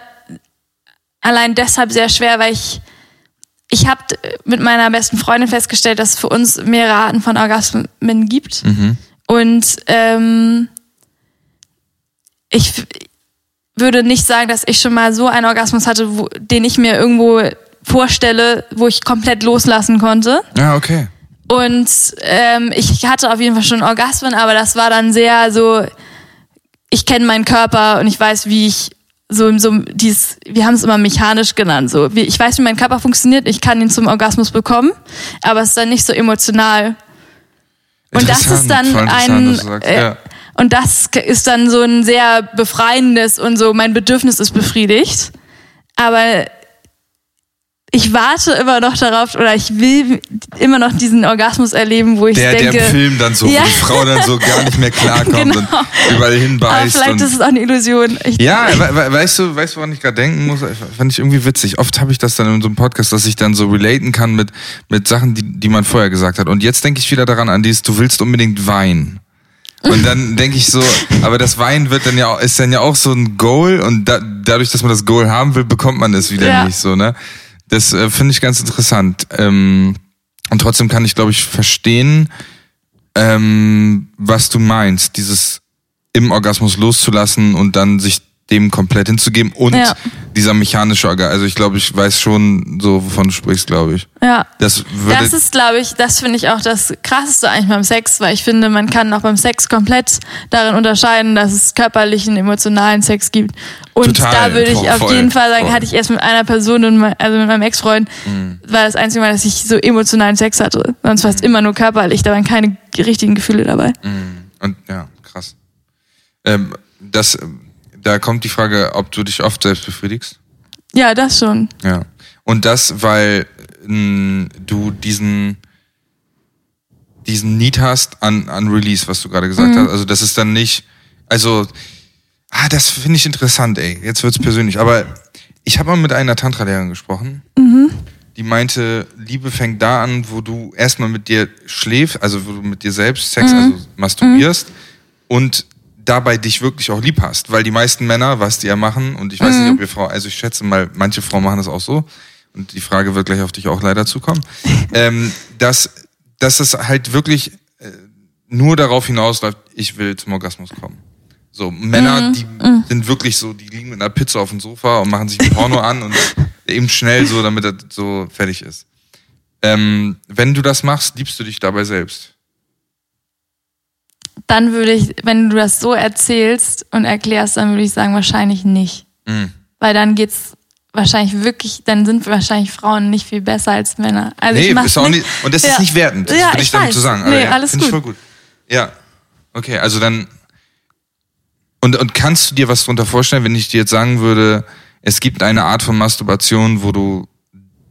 allein deshalb sehr schwer, weil ich ich habe mit meiner besten Freundin festgestellt, dass es für uns mehrere Arten von Orgasmen gibt. Und ähm, ich würde nicht sagen, dass ich schon mal so einen Orgasmus hatte, wo, den ich mir irgendwo vorstelle, wo ich komplett loslassen konnte. Ja, okay. Und ähm, ich hatte auf jeden Fall schon Orgasmen, aber das war dann sehr so, ich kenne meinen Körper und ich weiß, wie ich so, so dieses, wir haben es immer mechanisch genannt, so, wie, ich weiß, wie mein Körper funktioniert, ich kann ihn zum Orgasmus bekommen, aber es ist dann nicht so emotional. Und das ist dann ein, sagst. äh, ja. und das ist dann so ein sehr befreiendes und so, mein Bedürfnis ist befriedigt. Aber ich warte immer noch darauf oder ich will immer noch diesen Orgasmus erleben, wo ich Der, denke. der im Film dann so, Ja. wo die Frau dann so gar nicht mehr klarkommt Genau. und überall aber hinbeißt. vielleicht und ist es auch eine Illusion. Ich, Ja, we we weißt du, weißt du, woran ich gerade denken muss? Fand ich irgendwie witzig. Oft habe ich das dann in so einem Podcast, dass ich dann so relaten kann mit, mit Sachen, die, die man vorher gesagt hat. Und jetzt denke ich wieder daran an dieses, du willst unbedingt Wein. Und dann denke ich so, aber das Wein wird dann ja ist dann ja auch so ein Goal und da, dadurch, dass man das Goal haben will, bekommt man es wieder Ja. nicht so, ne? Das äh, finde ich ganz interessant. Ähm, und trotzdem kann ich, glaube ich, verstehen, ähm, was du meinst, dieses im Orgasmus loszulassen und dann sich dem komplett hinzugeben und Ja. dieser mechanische Orgasmus. Also ich glaube, ich weiß schon so, wovon du sprichst, glaube ich. ja. Das würde Das ist, glaube ich, das finde ich auch das Krasseste eigentlich beim Sex, weil ich finde, man kann auch beim Sex komplett darin unterscheiden, dass es körperlichen, emotionalen Sex gibt. Und Total, da würde ich voll, auf jeden Fall sagen, voll. hatte ich erst mit einer Person, also mit meinem Ex-Freund, Mhm. war das einzige Mal, dass ich so emotionalen Sex hatte. Sonst war es immer nur körperlich, da waren keine richtigen Gefühle dabei. und ja, krass. Ähm, das, da kommt die Frage, ob du dich oft selbst befriedigst. Ja, das schon. Ja. Und das, weil mh, du diesen diesen Need hast an, an Release, was du gerade gesagt hast. Also das ist dann nicht, also, ah, das finde ich interessant, ey. Jetzt wird's persönlich. Aber ich habe mal mit einer Tantra-Lehrerin gesprochen. Die meinte, Liebe fängt da an, wo du erstmal mit dir schläfst, also wo du mit dir selbst Sex, also masturbierst und dabei dich wirklich auch lieb hast. Weil die meisten Männer, was die ja machen, und ich weiß nicht, ob ihr Frau, also ich schätze mal, manche Frauen machen das auch so, und die Frage wird gleich auf dich auch leider zukommen, ähm, dass, dass es halt wirklich äh, nur darauf hinausläuft, ich will zum Orgasmus kommen. So, Männer, die sind wirklich so, die liegen mit einer Pizza auf dem Sofa und machen sich ein Porno an und eben schnell so, damit er so fertig ist. Ähm, wenn du das machst, liebst du dich dabei selbst. Dann würde ich, wenn du das so erzählst und erklärst, dann würde ich sagen, wahrscheinlich nicht. Mhm. Weil dann geht's wahrscheinlich wirklich, dann sind wahrscheinlich Frauen nicht viel besser als Männer. Also Nee, ist auch nicht, und das ist Ja. nicht wertend, das Ja, will ich, ich damit zu sagen. Nee, ja, alles find Ich gut. voll gut. Ja. Okay, also dann. Und, und kannst du dir was drunter vorstellen, wenn ich dir jetzt sagen würde, es gibt eine Art von Masturbation, wo du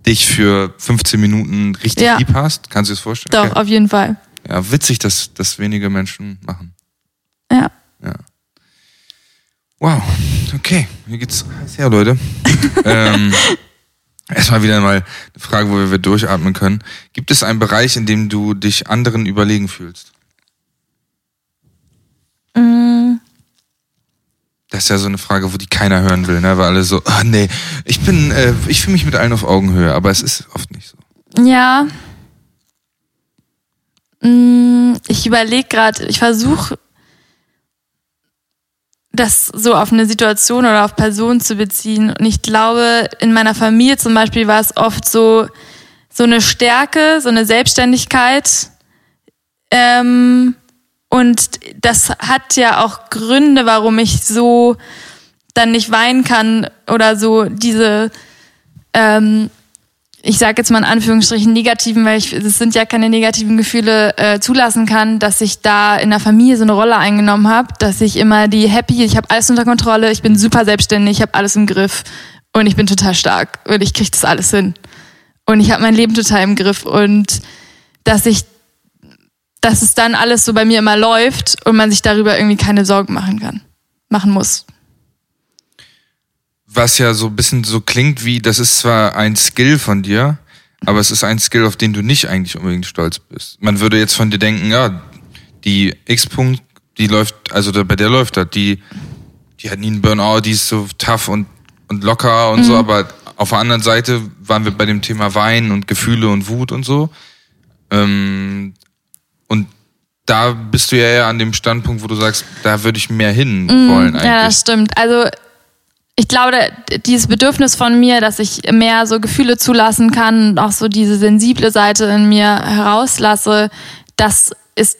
dich für 15 Minuten richtig Ja. lieb hast? Kannst du dir das vorstellen? Doch, Okay. auf jeden Fall. Ja, witzig, dass das wenige Menschen machen. Ja. Ja. Wow, okay. Hier geht's heiß her, Leute. ähm, erstmal wieder mal eine Frage, wo wir durchatmen können. Gibt es einen Bereich, in dem du dich anderen überlegen fühlst? Mm, Das ist ja so eine Frage, wo die keiner hören will, ne? Weil alle so, ah nee, ich bin, äh, ich fühle mich mit allen auf Augenhöhe, aber es ist oft nicht so. Ja. Mm, Ich überlege gerade, ich versuche das so auf eine Situation oder auf Personen zu beziehen. Und ich glaube, in meiner Familie zum Beispiel war es oft so, so eine Stärke, so eine Selbstständigkeit. Ähm, und das hat ja auch Gründe, warum ich so dann nicht weinen kann oder so diese, ähm, ich sage jetzt mal in Anführungsstrichen negativen, weil ich, es sind ja keine negativen Gefühle, äh, zulassen kann, dass ich da in der Familie so eine Rolle eingenommen habe, dass ich immer die happy, ich habe alles unter Kontrolle, ich bin super selbstständig, ich habe alles im Griff und ich bin total stark und ich kriege das alles hin und ich habe mein Leben total im Griff und dass ich dass es dann alles so bei mir immer läuft und man sich darüber irgendwie keine Sorgen machen kann, machen muss. Was ja so ein bisschen so klingt wie, das ist zwar ein Skill von dir, aber es ist ein Skill, auf den du nicht eigentlich unbedingt stolz bist. Man würde jetzt von dir denken, ja, die X-Punkt, die läuft, also bei der läuft das, die, die hat nie einen Burnout, die ist so tough und, und locker und mhm. so, aber auf der anderen Seite waren wir bei dem Thema Wein und Gefühle und Wut und so. Ähm, und da bist du ja eher an dem Standpunkt, wo du sagst, da würde ich mehr hin mm, wollen. Eigentlich. Ja, das stimmt. Also ich glaube, dieses Bedürfnis von mir, dass ich mehr so Gefühle zulassen kann und auch so diese sensible Seite in mir herauslasse, das ist,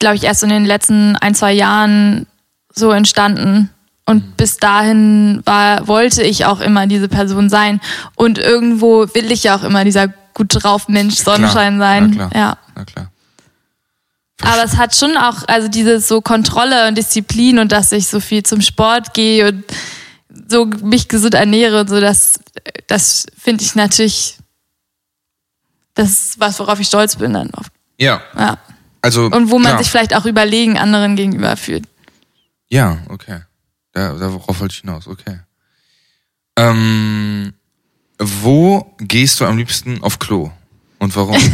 glaube ich, erst in den letzten ein, zwei Jahren so entstanden. Und mhm. bis dahin war, wollte ich auch immer diese Person sein. Und irgendwo will ich ja auch immer dieser gut drauf Mensch Sonnenschein sein. Na klar. Ja. Na klar. Aber es hat schon auch, also diese so Kontrolle und Disziplin und dass ich so viel zum Sport gehe und so mich gesund ernähre und so, das, das finde ich natürlich, das ist was, worauf ich stolz bin dann oft. Ja. Ja. Also, und wo man klar. sich vielleicht auch überlegen anderen gegenüber fühlt. Ja, okay. Da, darauf wollte ich hinaus, okay. Ähm, wo gehst du am liebsten auf Klo und warum?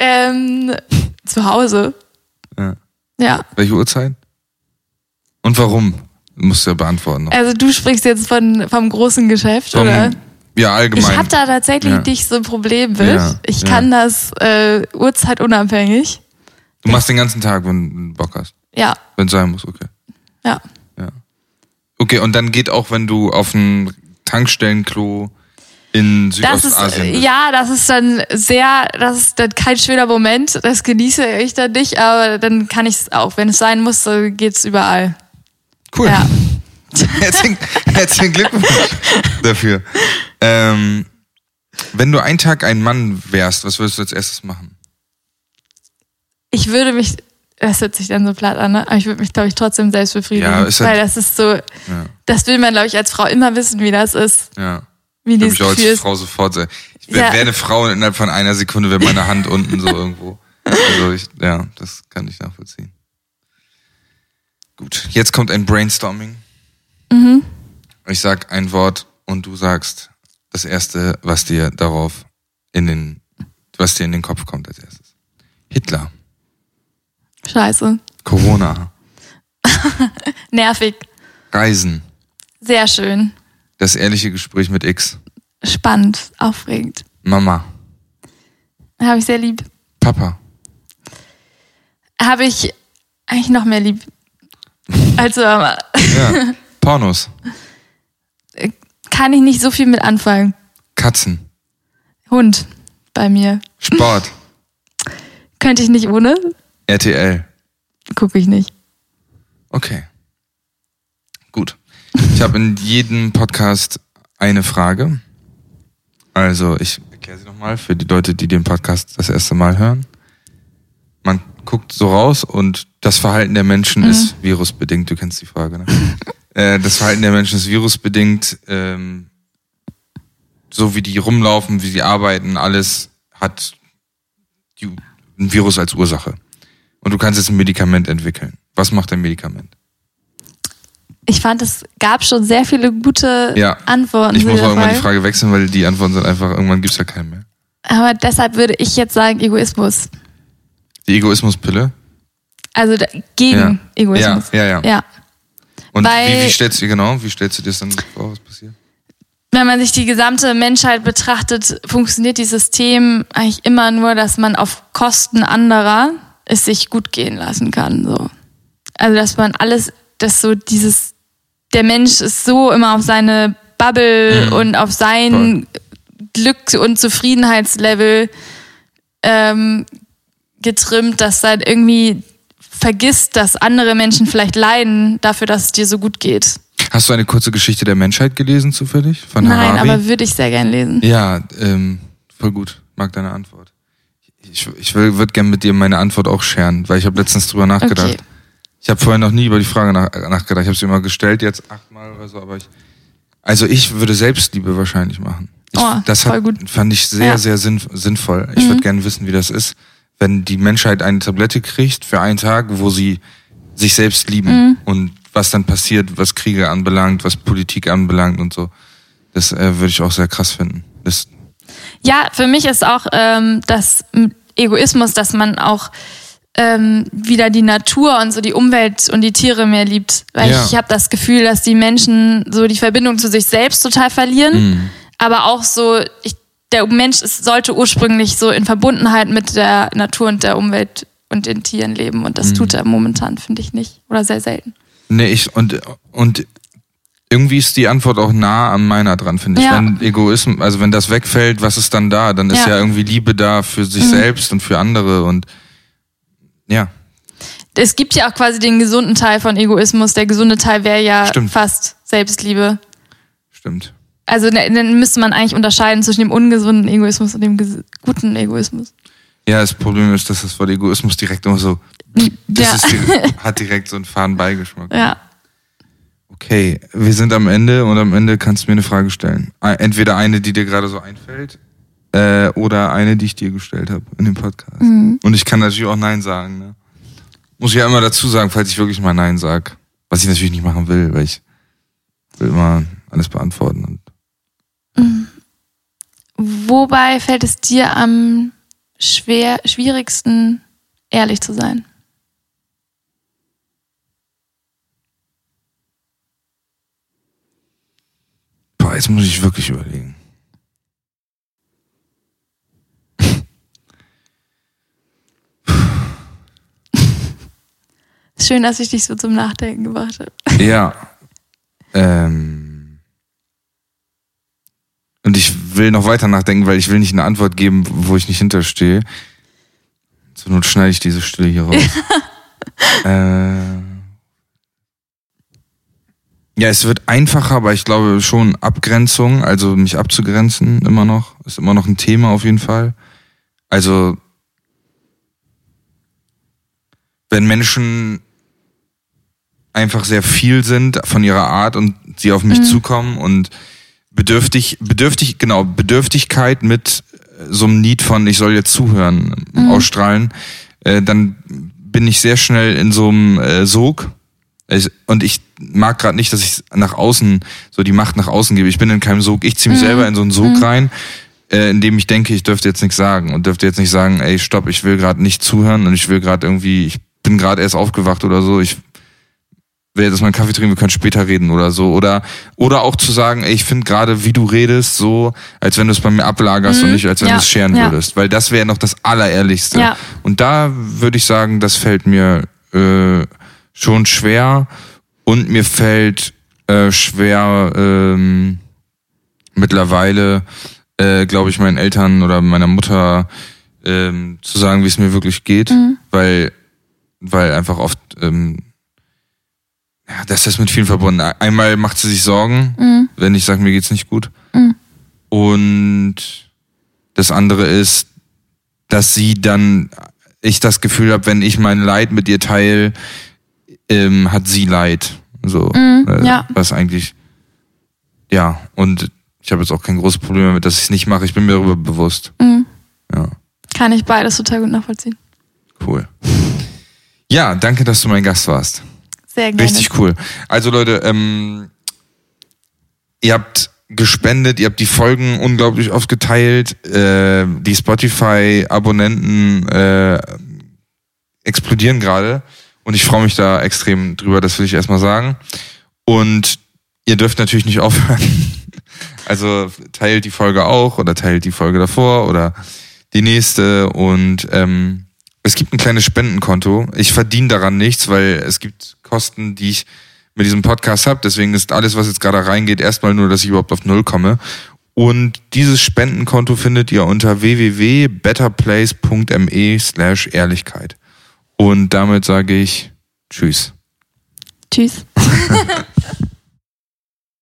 Ähm, zu Hause. Ja. ja. Welche Uhrzeit? Und warum? Musst du ja beantworten. Also du sprichst jetzt von, vom großen Geschäft, vom, oder? Ja, allgemein. Ich habe da tatsächlich ja. nicht so ein Problem mit. Ja, ich kann das äh, Uhrzeit unabhängig. Du machst den ganzen Tag, wenn du Bock hast. Ja. Wenn es sein muss, okay. Ja. Ja. Okay, und dann geht auch, wenn du auf ein Tankstellenklo in Südostasien. Das ist, ja, das ist dann sehr, das ist dann kein schöner Moment. Das genieße ich dann nicht, aber dann kann ich es auch. Wenn es sein muss, dann geht's überall. Cool. Ja. herzlichen, herzlichen Glückwunsch dafür. Ähm, wenn du einen Tag ein Mann wärst, was würdest du als erstes machen? Ich würde mich, das hört sich dann so platt an, ne? aber ich würde mich, glaube ich, trotzdem selbst befriedigen. Ja, ist halt, weil das ist so, ja. das will man, glaube ich, als Frau immer wissen, wie das ist. Ja. Wie ich mich als Frau sofort sehr. Ich wäre ja. wär eine Frau und innerhalb von einer Sekunde wäre meine Hand unten so irgendwo. Also ich, ja, das kann ich nachvollziehen. Gut, jetzt kommt ein Brainstorming. Mhm. Ich sag ein Wort und du sagst das erste, was dir darauf in den, was dir in den Kopf kommt als erstes. Hitler. Scheiße. Corona. Nervig. Reisen. Sehr schön. Das ehrliche Gespräch mit X. Spannend, aufregend. Mama. Habe ich sehr lieb. Papa. Habe ich eigentlich noch mehr lieb. Als Mama. Ja. Pornos. Kann ich nicht so viel mit anfangen. Katzen. Hund bei mir. Sport. Könnte ich nicht ohne. RTL. Gucke ich nicht. Okay. Gut. Ich habe in jedem Podcast eine Frage. Also ich erkläre sie nochmal für die Leute, die den Podcast das erste Mal hören. Guckt so raus und das Verhalten der Menschen mhm. ist virusbedingt. Du kennst die Frage, ne? äh, das Verhalten der Menschen ist virusbedingt. Ähm, so wie die rumlaufen, wie sie arbeiten, alles hat die, ein Virus als Ursache. Und du kannst jetzt ein Medikament entwickeln. Was macht ein Medikament? ich fand, es gab schon sehr viele gute ja. Antworten. Ich muss mal irgendwann die Frage wechseln, weil die Antworten sind einfach, irgendwann gibt es ja keinen mehr. Aber deshalb würde ich jetzt sagen Egoismus. Die Egoismuspille? Also gegen ja. Egoismus. Ja, ja, ja. ja. Und wie, wie stellst du genau? Wie stellst du dir das dann vor, was passiert? Wenn man sich die gesamte Menschheit betrachtet, funktioniert dieses System eigentlich immer nur, dass man auf Kosten anderer es sich gut gehen lassen kann. So. also dass man alles, dass so dieses, der Mensch ist so immer auf seine Bubble Mhm. und auf sein Voll. Glück und Zufriedenheitslevel ähm, getrimmt, dass dann irgendwie vergisst, dass andere Menschen vielleicht leiden dafür, dass es dir so gut geht. Hast du eine kurze Geschichte der Menschheit gelesen zufällig? Von Nein, Harari? aber würde ich sehr gern lesen. Ja, ähm, voll gut. Mag deine Antwort. Ich, ich würde gerne mit dir meine Antwort auch scheren, weil ich habe letztens drüber nachgedacht. Okay. Ich habe vorher noch nie über die Frage nach, nachgedacht. Ich habe sie immer gestellt, jetzt achtmal oder so, aber ich. Also ich würde Selbstliebe wahrscheinlich machen. Ich, Oh, das voll hat, gut. fand ich sehr, Ja. Mhm. sehr sinn, sinnvoll. Ich würde gerne wissen, wie das ist, wenn die Menschheit eine Tablette kriegt für einen Tag, wo sie sich selbst lieben Mhm. und was dann passiert, was Kriege anbelangt, was Politik anbelangt und so. Das äh, würde ich auch sehr krass finden. Das, Ja, für mich ist auch ähm, das Egoismus, dass man auch ähm, wieder die Natur und so die Umwelt und die Tiere mehr liebt. Weil Ja. ich habe das Gefühl, dass die Menschen so die Verbindung zu sich selbst total verlieren. Mhm. Aber auch so, ich, der Mensch ist, sollte ursprünglich so in Verbundenheit mit der Natur und der Umwelt und den Tieren leben. Und Mhm. das tut er momentan, finde ich nicht. Oder sehr selten. Nee, ich, und, und irgendwie ist die Antwort auch nah an meiner dran, finde ich. Ja. Wenn Egoismus, also wenn das wegfällt, was ist dann da? Dann ist Ja. Mhm. ja irgendwie Liebe da für sich selbst und für andere und ja, Es gibt ja auch quasi den gesunden Teil von Egoismus. Der gesunde Teil wäre ja Stimmt. fast Selbstliebe. stimmt. Also ne- dann müsste man eigentlich unterscheiden zwischen dem ungesunden Egoismus und dem guten Egoismus. Ja, das Problem ist, dass das Wort Egoismus direkt immer so, ja. ist, hat direkt so einen faden Beigeschmack. ja. Okay, wir sind am Ende und am Ende kannst du mir eine Frage stellen. Entweder eine, die dir gerade so einfällt, äh, oder eine, die ich dir gestellt habe in dem Podcast. Und ich kann natürlich auch Nein sagen. Ne? Muss ich ja immer dazu sagen, falls ich wirklich mal Nein sag. Was ich natürlich nicht machen will, weil ich will immer alles beantworten. Und Wobei fällt es dir am schwer, schwierigsten, ehrlich zu sein? boah, jetzt muss ich wirklich überlegen. Schön, dass ich dich so zum Nachdenken gebracht habe. Ja. Ähm. Und ich will noch weiter nachdenken, weil ich will nicht eine Antwort geben, wo ich nicht hinterstehe. Zur Not schneide ich diese Stille hier raus. äh, ja, es wird einfacher, aber ich glaube schon Abgrenzung, also mich abzugrenzen immer noch, ist immer noch ein Thema auf jeden Fall. Also wenn Menschen einfach sehr viel sind von ihrer Art und sie auf mich zukommen und bedürftig, bedürftig, genau, Bedürftigkeit mit äh, so einem Need von, ich soll jetzt zuhören, ausstrahlen, äh, dann bin ich sehr schnell in so einem äh, Sog. Ich, und ich mag gerade nicht, dass ich nach außen, so die Macht nach außen gebe. Ich bin in keinem Sog. Ich ziehe mich selber in so einen Sog rein, äh, in dem ich denke, ich dürfte jetzt nichts sagen und dürfte jetzt nicht sagen, ey, stopp, ich will gerade nicht zuhören und ich will gerade irgendwie, ich bin gerade erst aufgewacht oder so, ich will jetzt mal einen Kaffee trinken, wir können später reden oder so. Oder, oder auch zu sagen, ey, ich finde gerade, wie du redest, so, als wenn du es bei mir ablagerst und nicht, als wenn Ja, du es scheren ja. würdest. Weil das wäre noch das Allerehrlichste. Ja. Und da würde ich sagen, das fällt mir äh, schon schwer. Und mir fällt äh, schwer ähm, mittlerweile, äh, glaube ich, meinen Eltern oder meiner Mutter ähm, zu sagen, wie es mir wirklich geht, weil, weil einfach oft ähm, ja, das ist mit vielen verbunden. Einmal macht sie sich Sorgen, wenn ich sage, mir geht's nicht gut. Und das andere ist, dass sie dann, ich das Gefühl habe, wenn ich mein Leid mit ihr teile, ähm, hat sie Leid. So, äh, ja. was eigentlich, ja, und ich habe jetzt auch kein großes Problem damit, dass ich es nicht mache. Ich bin mir darüber bewusst. Ja, Kann ich beides total gut nachvollziehen. cool. Ja, danke, dass du mein Gast warst. Sehr gerne. Richtig cool. Also Leute, ähm, ihr habt gespendet, ihr habt die Folgen unglaublich oft geteilt, äh, die Spotify-Abonnenten äh, explodieren gerade und ich freue mich da extrem drüber, das will ich erstmal sagen. Und ihr dürft natürlich nicht aufhören. Also teilt die Folge auch oder teilt die Folge davor oder die nächste und ähm, Es gibt ein kleines Spendenkonto. Ich verdiene daran nichts, weil es gibt Kosten, die ich mit diesem Podcast habe. Deswegen ist alles, was jetzt gerade reingeht, erstmal nur, dass ich überhaupt auf Null komme. Und dieses Spendenkonto findet ihr unter www.betterplace.me slash Ehrlichkeit. Und damit sage ich Tschüss. Tschüss.